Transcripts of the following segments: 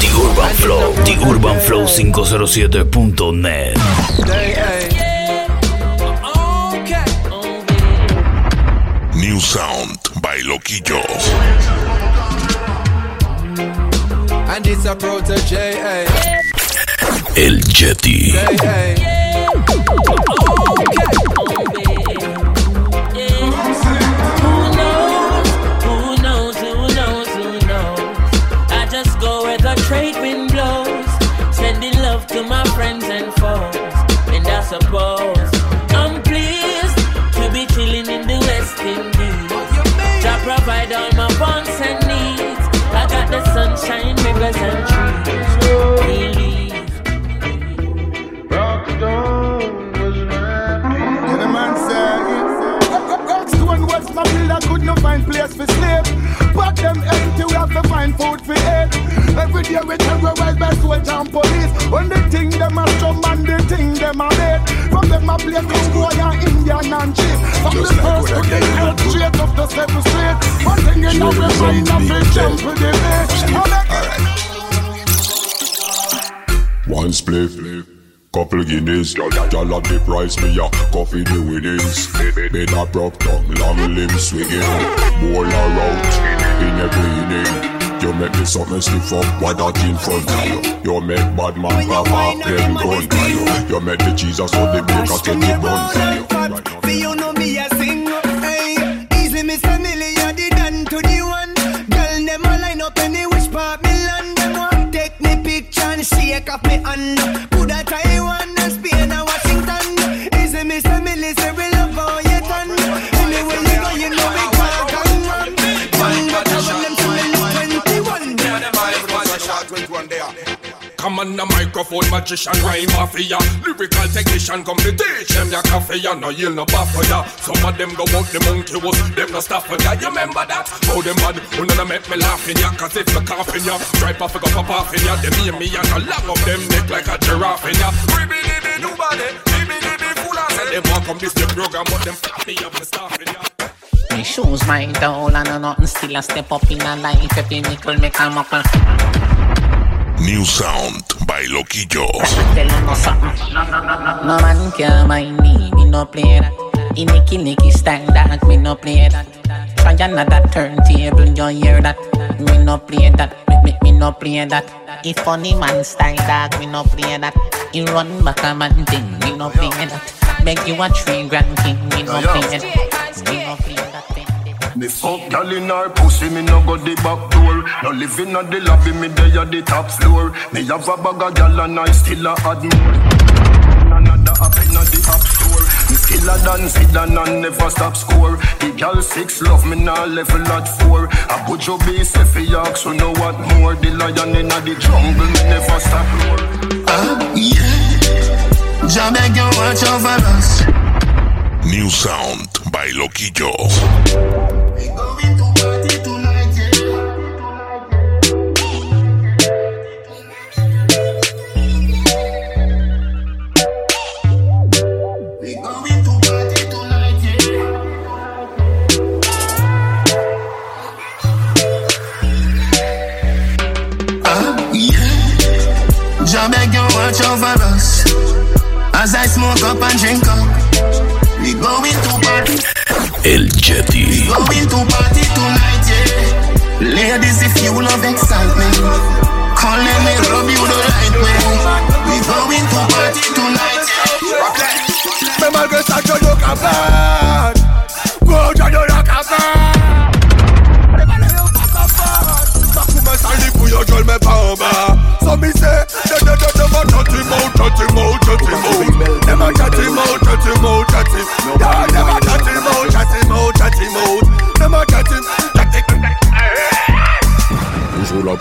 The Urban Flow, The Urban Flow 507.net. New Sound by Loquillo. And it's a protege, El Jetty. hey, hey. Who the sunshine, rivers and trees. Believe. Yeah, could not find place for sleep. But them empty we have to find food for eat Every day we terrorize by soldier and police. When they think them a strum and they think them a From them a go ya Indian and cheap. From the first to the eighth straight up the seventh street. One thing in our mind a big jump to the One spliff, couple guineas, y'all have the price, me a coffee the winnings. Bed a prop tongue, long limb swinging, bowl around in every inning. You make me something stiff up, what that in front of you. You make bad man have half them gun for you. You make the Jesus on the baker take the bun for you. Right. For you know me a sing hey. Easily me say million the done to the one Girl them a line up any which part me land Them want take me picture and shake up me hand On the microphone, magician, rhyme mafia. Lyrical technician, come to teach them your coffee. Ya no yield no baff for ya. Some of them go out the monkey was Them no stuff for ya, you remember that? How them bad, who none make me laughing ya? Cause if me coughing ya, stripe off, go pop off in ya. Them hear me and I long up them neck like a giraffe in ya. Ribby dibby nobody, ribby dibby fool. I said them want come this the program But them fuck me up, me staffing ya. Me shoes my doll and a nothing still a step up in a life. Every nickel make a muckle New Sound by Loquillo. Tell no man can mind me, me no play that. In Nicky Nicky style that, me no play that. Try another turntable, you hear that. Me no play that, me, me, me no play that. If funny man style that, me no play that. You run back a man thing, me no play that. Beg you a three grand king, me no play that. Me no play that. thing Me fuck gal in her pussy, me no go the back door. No living at the lobby, me dey at the top floor. Me have a bag of gal and I still a add more. No another app in the app store. Me skiller than Zidane and never stop score. The gal six love me now level at four. A bujo be say fi yak, so know what more. The lion in the jungle, me never stop roar. Ah, yeah you watch over us New Sound by Loquillo.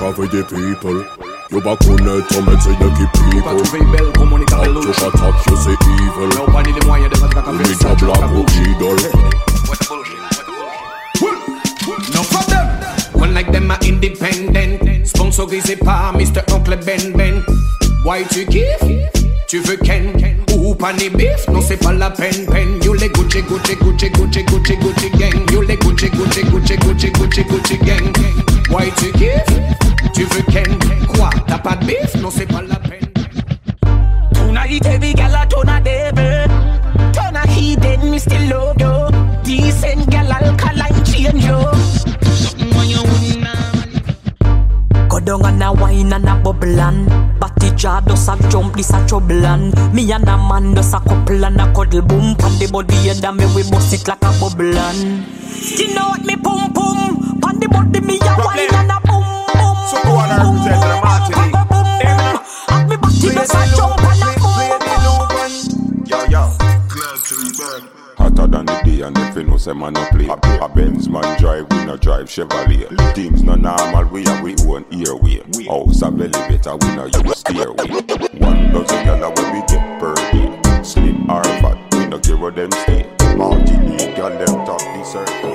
avec des people. Yo ba connaître ton métier de qui people. Pas trouver belle comme on evil. Mais on à blague ou idole. No. One like them are independent. Sponsorisé par Mr. Uncle Ben Ben. Why tu kiffes? Tu veux Ken? Ou pas ni beef? Non c'est pas la peine peine. You les Gucci Gucci Gucci Gucci Gucci Gucci gang. You les Gucci Gucci Gucci Gucci Gucci Gucci gang. Why tu kiffes? Tu veux Ken? Quoi? T'as pas de bif? Non, c'est pas la peine. Tonight, I turn a devil. Me still love you. Decent gal, you. Something on wine and a bubble. Does a jump, this a Me and a man does a couple and a cuddle boom. Pan the body and a me we bust it like a You know what me pum pum? Pan the body me a wine and a so go on and represent the Martinique. And me body does a jump and a boom Yo, yo. Hotter than the day and if you know say man no play. A, a Benz man drive, we no drive Chevrolet. Things no normal, we have we own airway. House a belly better, we no use stairway. One dozen gyal when we get per day. Slim or fat, we no care where them stay. Martinique gyal them top the circle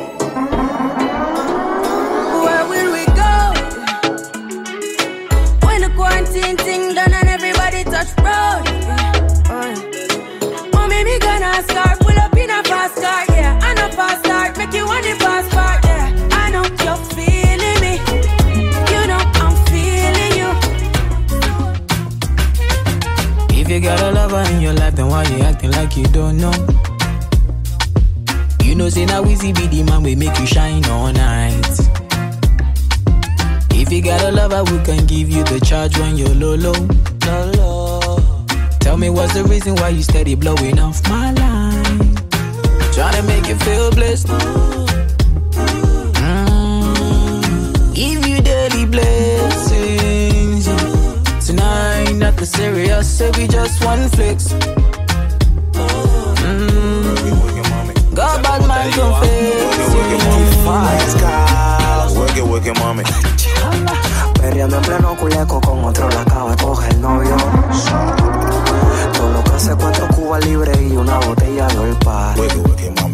in your life, then why you acting like you don't know? You know, say now easy be the man we make you shine all night. If you got a lover we can give you the charge when you're low, low, low, low. Tell me what's the reason why you steady blowing off my line? Trying to make you feel blessed. Mm. Give you daily blessings. Nothing serious, say we just one flicks. Mm. God bad man confess. Work it, work it, mami. Perreando en pleno culeco con otro la acaba de coger el novio. Todo lo que hace cuatro cubas libres y una botella de olpa. Work it, work it, mami.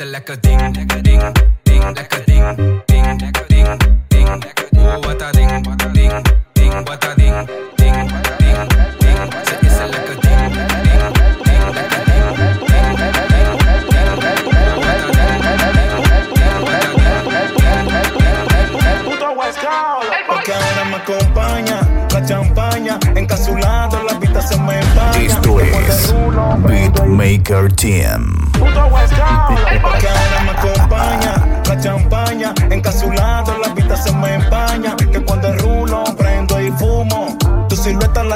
It's a like a ding, ding, ding, like a ding, ding, ding, ding. Oh, what a ding, ding, ding, what a ding, ding, ding, ding. So it's a like a ding, ding, ding, like a ding, ding, ding, ding. What a Porque ahora me acompaña la champaña. Encapsulado, la vista se me empaña. Esto es Beatmaker Team. Porque ahora me la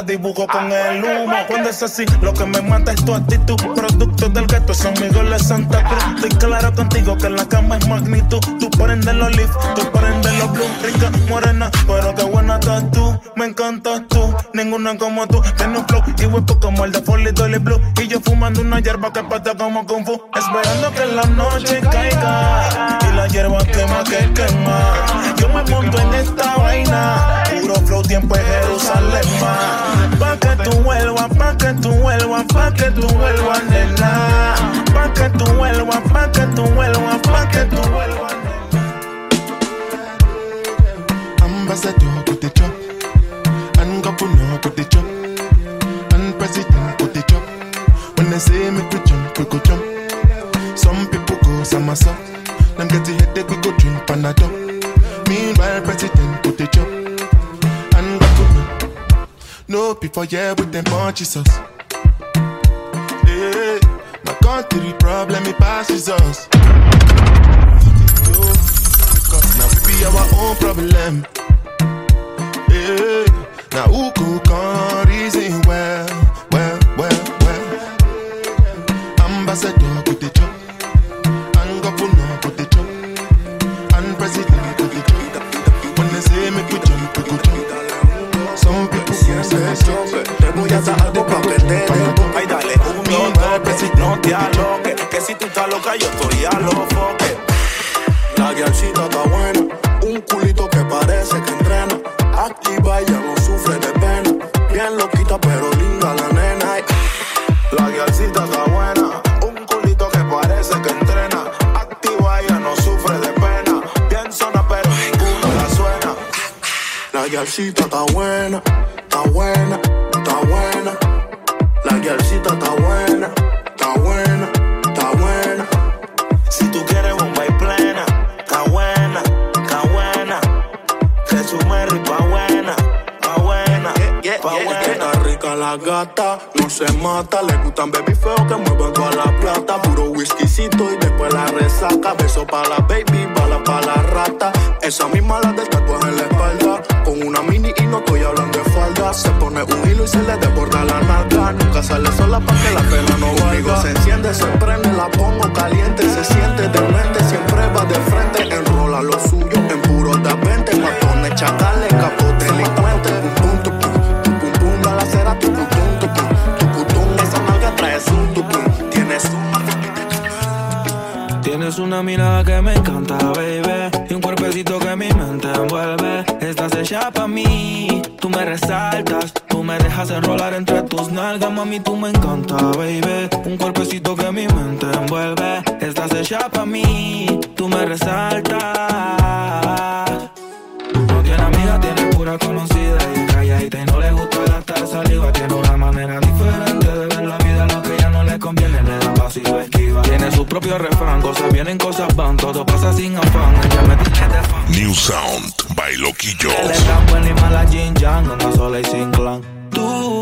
la dibujo con el humo. Cuando es así, lo que me mata es tu actitud. Producto del gueto, son amigos de Santa Cruz. Estoy claro contigo que la cama es magnitud. Tú prendes los leaf, tú prendes los blue. Rica, morena, pero qué buena estás tú. Me encantas tú, ninguna como tú. Tienes un flow y hueco como el de Foley Dolly Blue. Y yo fumando una hierba que pata como Kung Fu. Esperando que la noche caiga. Y la hierba quema que quema. Me monto en esta vaina. Puro flow, tiempo en Jerusalén. ma. Pa' que tú vuelvas, pa' que tú vuelvas, pa' que tú vuelvas, nena. Pa' que tú vuelvas, pa' que tú vuelvas, pa' que tú vuelvas. Ambassador go the chop, and governor go the chop, and president go the chop. When they say make we jump, we go jump. Some people go somersault, them get the headache, we go drink Panadol. Meanwhile, president go the chop, and governor. No people here with them punches us. Hey, my country problem it passes us. Cause now we be our own problem. Hey, now who could come reason well. Ese choque. Te voy a dar algo pa' que te dé. Ay, dale, un, dos, que si no te aloques. Que si tú estás loca, yo estoy a los foques. La guialcita está buena, un culito que parece que entrena. Activa ya no sufre de pena. Bien loquita, pero linda la nena. La guialcita está buena, un culito que parece que entrena. Activa ya no sufre de pena. Bien zona, pero ninguno la suena. La guialcita está buena, está buena, está buena. La guialcita está buena, está buena, está buena. Si tú quieres bomba y plena, está buena, está buena. Que su merry pa' buena, pa' buena, pa' buena. Está rica la gata, no se mata. Le gustan baby feo que muevan toda la plata. Puro whiskycito y después la resaca. Beso pa' la baby, bala pa' la rata. Esa misma la del tatuaje en la espalda. Con una mini y no estoy hablando de falda. Se pone un hilo y se le desborda la nalga. Nunca sale sola pa' que la pena no valga. Se enciende, se prende, la pongo caliente. Se siente demente, siempre va de frente. Enrola lo suyo mami. Tú me encanta, baby. Un cuerpecito que mi mente envuelve. Estás hecha pa' mí. Tú me resaltas. No tiene amiga, tiene pura conocida. Y calladita y no le gusta gastar saliva. Tiene una manera diferente de ver la vida. Lo que ya no le conviene, le da paso y lo esquiva. Tiene su propio refrán, cosas vienen, cosas van. Todo pasa sin afán. Ella me tiene de fan. New Sound by Loquillo. Él es tan buena y mala Jin Yang, anda sola y sin clan. Tú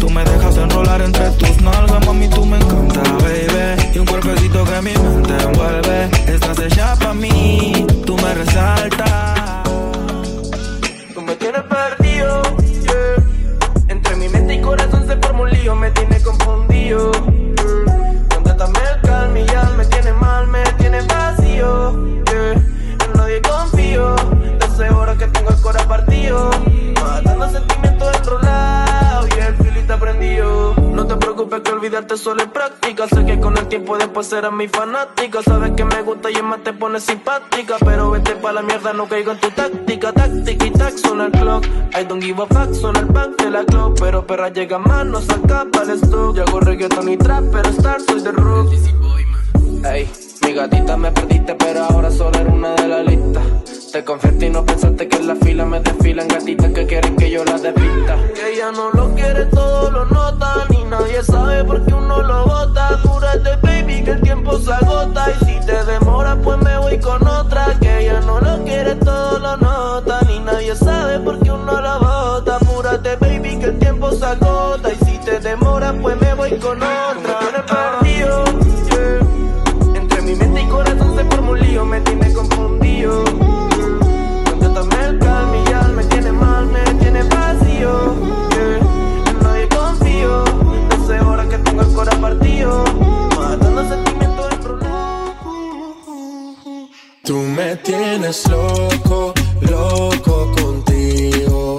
Tú me dejas enrolar entre tus nalgas, mami, tú me encanta, baby. Y un cuerpecito que mi mente envuelve. Estás hecha pa' mí, tú me resaltas. Tú me tienes perdido, yeah. Entre mi mente y corazón se forma un lío, me tiene confundido. yeah. Contrátame el calma y ya me tiene mal, me tiene vacío. yeah. En nadie confío, desde horas que tengo el corazón partido. Matando sentimientos olvidarte solo es práctica. Sé que con el tiempo después serás mi fanática. Sabes que me gusta y es más te pone simpática. Pero vete pa' la mierda, no caigo en tu táctica. Táctica y tac, suena el clock. I don't give a fuck, suena el back de la clock. Pero perra llega más, no saca para el stock. Yo hago reggaeton y trap, pero star soy de rock. Ey, mi gatita me perdiste, pero ahora solo eres una de la lista. Te confiaste y no pensaste que en la fila me desfilan gatitas que quieren que yo las despista. Que ella no lo quiere, todo lo nota. Ni nadie sabe por qué uno lo bota. Apúrate, baby, que el tiempo se agota. Y si te demora, pues me voy con otra. Que ella no lo quiere, todo lo nota. Ni nadie sabe por qué uno lo bota. Apúrate, baby, que el tiempo se agota. Y si te demora, pues me voy con otra. Yeah. Entre mi mente y corazón se me tiene. Tienes loco, loco contigo.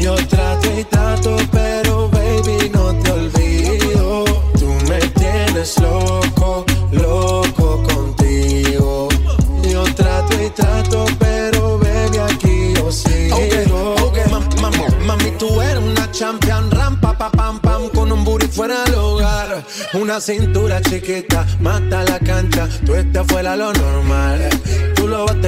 Yo trato y trato, pero baby no te olvido. Tú me tienes loco, loco contigo. Yo trato y trato, pero baby aquí yo sigo. Ok, ok, mam- mam- mami, tú eres una champion, rampa, pa, pam, pam, con un booty fuera del hogar. Una cintura chiquita, mata la cancha, tú estás fuera lo normal.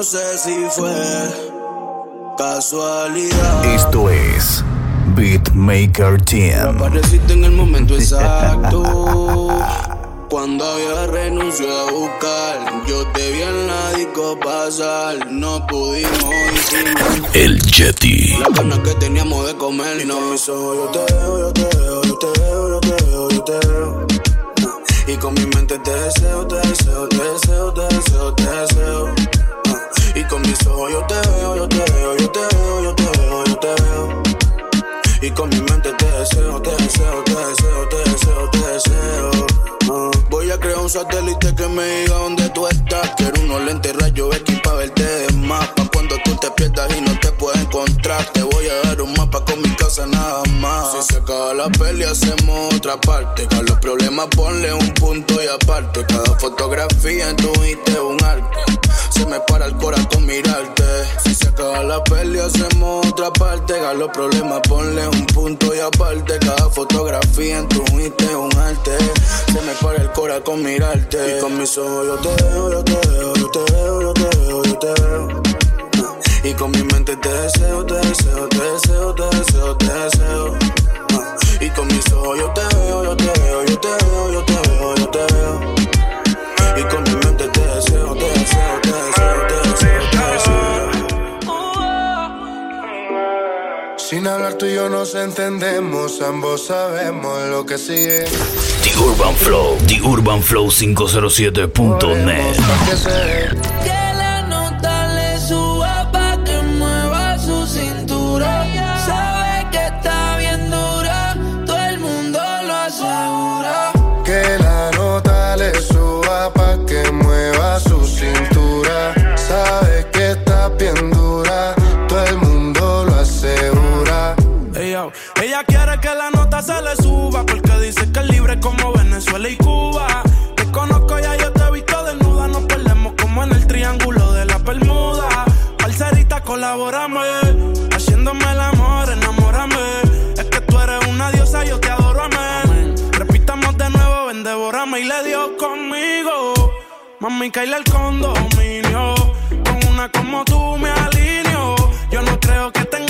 No sé si fue casualidad. Esto es Beatmaker Team. Apareciste en el momento exacto. Cuando había renunciado a buscar, yo te vi en la disco pasar. No pudimos disimular El Yeti. las ganas que teníamos de comer. Y no ojos, yo te veo, yo te veo, yo te veo, yo te veo, yo te veo. Y con mi mente te deseo, te deseo, te deseo, te deseo, te deseo. Mis ojos yo te veo, yo te veo, yo te veo, yo te veo, yo te veo. Y con mi mente te deseo, te deseo, te deseo, te deseo, te deseo. Ah. Voy a crear un satélite que me diga dónde tú estás. Quiero unos lentes rayos X para verte de más. Pa' cuando tú te pierdas y no te puedas encontrar. Te voy a dar un mapa con mi casa nada más. Si se acaba la peli, hacemos otra parte. A los problemas ponle un punto y aparte. Cada fotografía en tu es un arte. Se me para el corazón mirarte. Si se acaba la peli, hacemos otra parte. A los problemas ponle un punto y aparte. Cada fotografía en tu es un arte. Se me para el corazón mirarte. Y con mis ojos yo te veo, yo te veo, yo te veo, yo te veo, yo te veo. Y con mi mente te deseo, te deseo, te deseo, te deseo, te deseo. Y con mis ojos yo te veo, yo te veo, yo te veo, yo te veo, Sin hablar tú y yo nos entendemos, ambos sabemos lo que sigue. The Urban Flow, The Urban Flow 507.net. devórame y le dio conmigo. Mami, caíle el condominio. Con una como tú me alineo. Yo no creo que tenga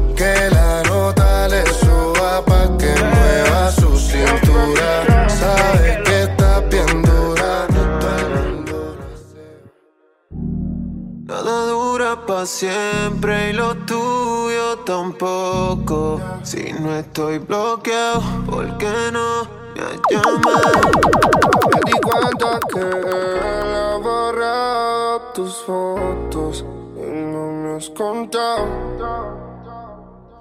Para siempre y lo tuyo tampoco. Si no estoy bloqueado, ¿por qué no me llamas? Me di cuenta que él ha borrado tus fotos y no me has contado.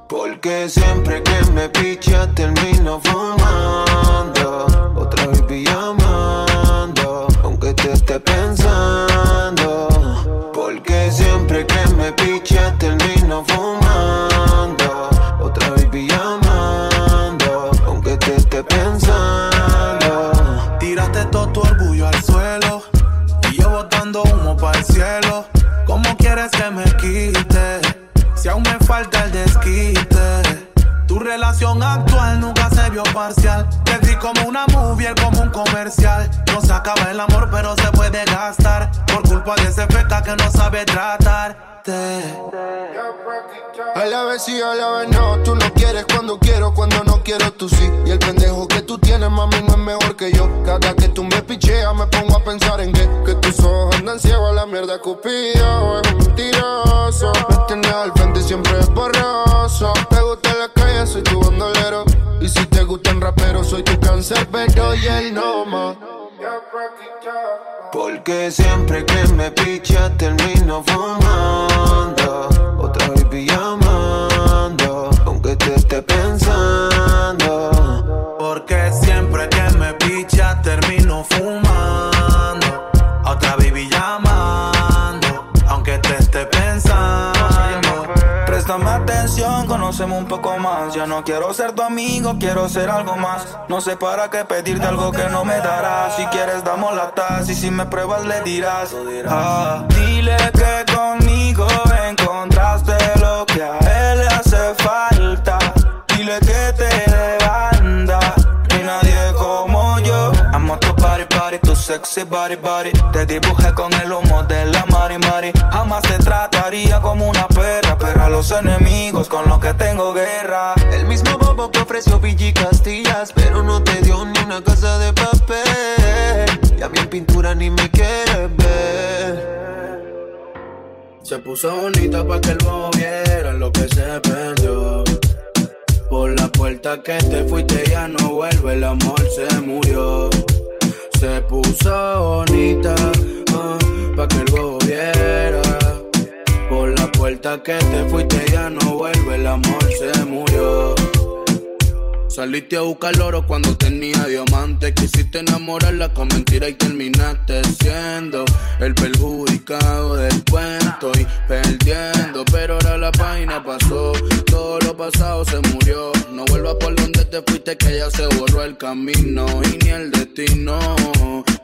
Porque siempre que me picha termino fumando. Otra vez llamando, aunque te esté pensando. Me picha termino fumando. Otra vez llamando, aunque te esté pensando. Tiraste todo tu orgullo al suelo y yo botando humo para el cielo. ¿Cómo quieres que me quite? Si aún me falta el desquite. Tu relación actual nunca se vio parcial. Te vi como una movie, como un comercial. No se acaba el amor, pero se puede gastar. Por culpa de ese feca que no sabe A la vez sí, a la vez no. Tú no quieres cuando quiero, cuando no quiero tú sí. Y el pendejo que tú tienes, mami, no es mejor que yo. Cada que tú me picheas, me pongo a pensar en que, que tus ojos andan ciegos a la mierda cupido. Es mentiroso. Me tienes al frente siempre es borroso. Te gusta la calle, soy tu bandolero. Y si te gustan raperos, soy tu cáncer, pero y él no más. Porque siempre que me picha termino fumando. Otra vez llamando Aunque te esté pensando un poco más. Ya no quiero ser tu amigo, quiero ser algo más. No sé para qué pedirte algo que no me darás. Si quieres, damos la taza y si me pruebas, le dirás. Ah, dile que conmigo sexy body, body. Te dibujé con el humo de la mari, mari. Jamás te trataría como una perra, pero a los enemigos con los que tengo guerra. El mismo bobo que ofreció Villa Castillas Pero no te dio ni una casa de papel Y a mí en pintura ni me quieres ver Se puso bonita pa' que el bobo viera lo que se perdió. Por la puerta que te fuiste ya no vuelve, el amor se murió. Se puso bonita ah, pa' que el bobo viera. Por la puerta que te fuiste ya no vuelve, el amor se murió. Saliste a buscar oro cuando tenía diamante. Quisiste enamorarla con mentira y terminaste siendo el perjudicado del cuento y perdiendo. Pero ahora la página pasó, todo lo pasado se murió. No vuelvas por donde te fuiste, que ya se borró el camino y ni el destino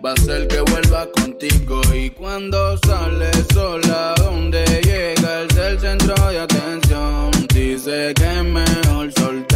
va a ser que vuelva contigo. Y cuando sale sola, donde llega el centro de atención, dice que es mejor soltera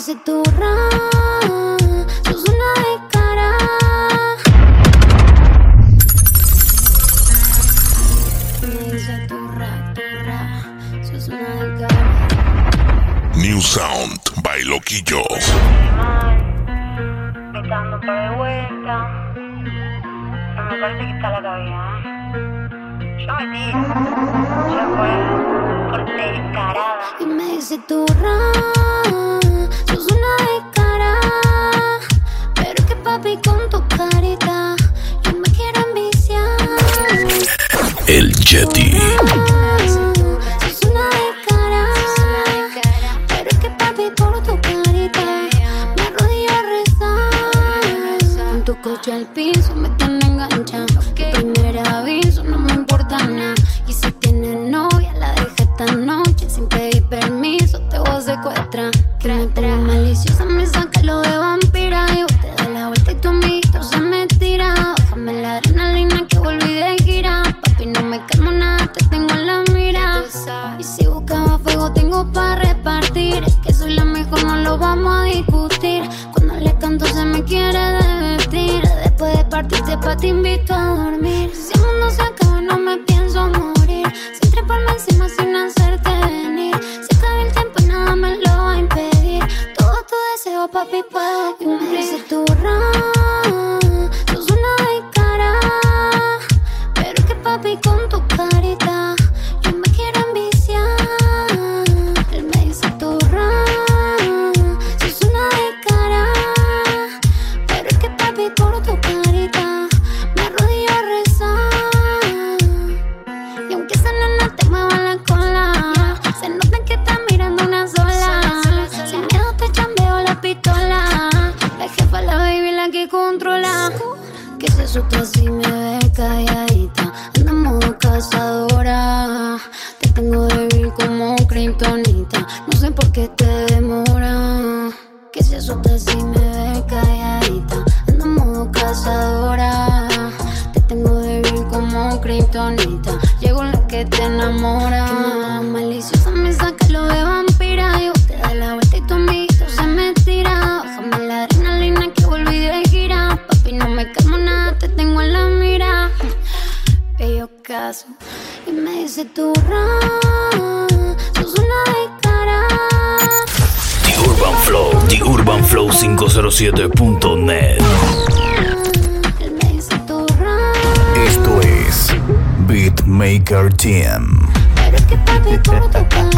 Y me dice tu ra, sos una descarada. Me dice tu ra, tu ra, sos una descarada. New Sound by Loquillo. Me está dando par de vueltas. No me parece que está la cabeza. Yo me tiro. Se fue por descarada. Y me dice tu Tu coche al piso me tiene enganchado. Tu primer aviso no me importa nada. Y si tienes papi con se turra. Sos una de cara. The Urban Flow, The Urban Flow 507.net. Esto es Beatmaker Team. Pero es que papi, ¿cómo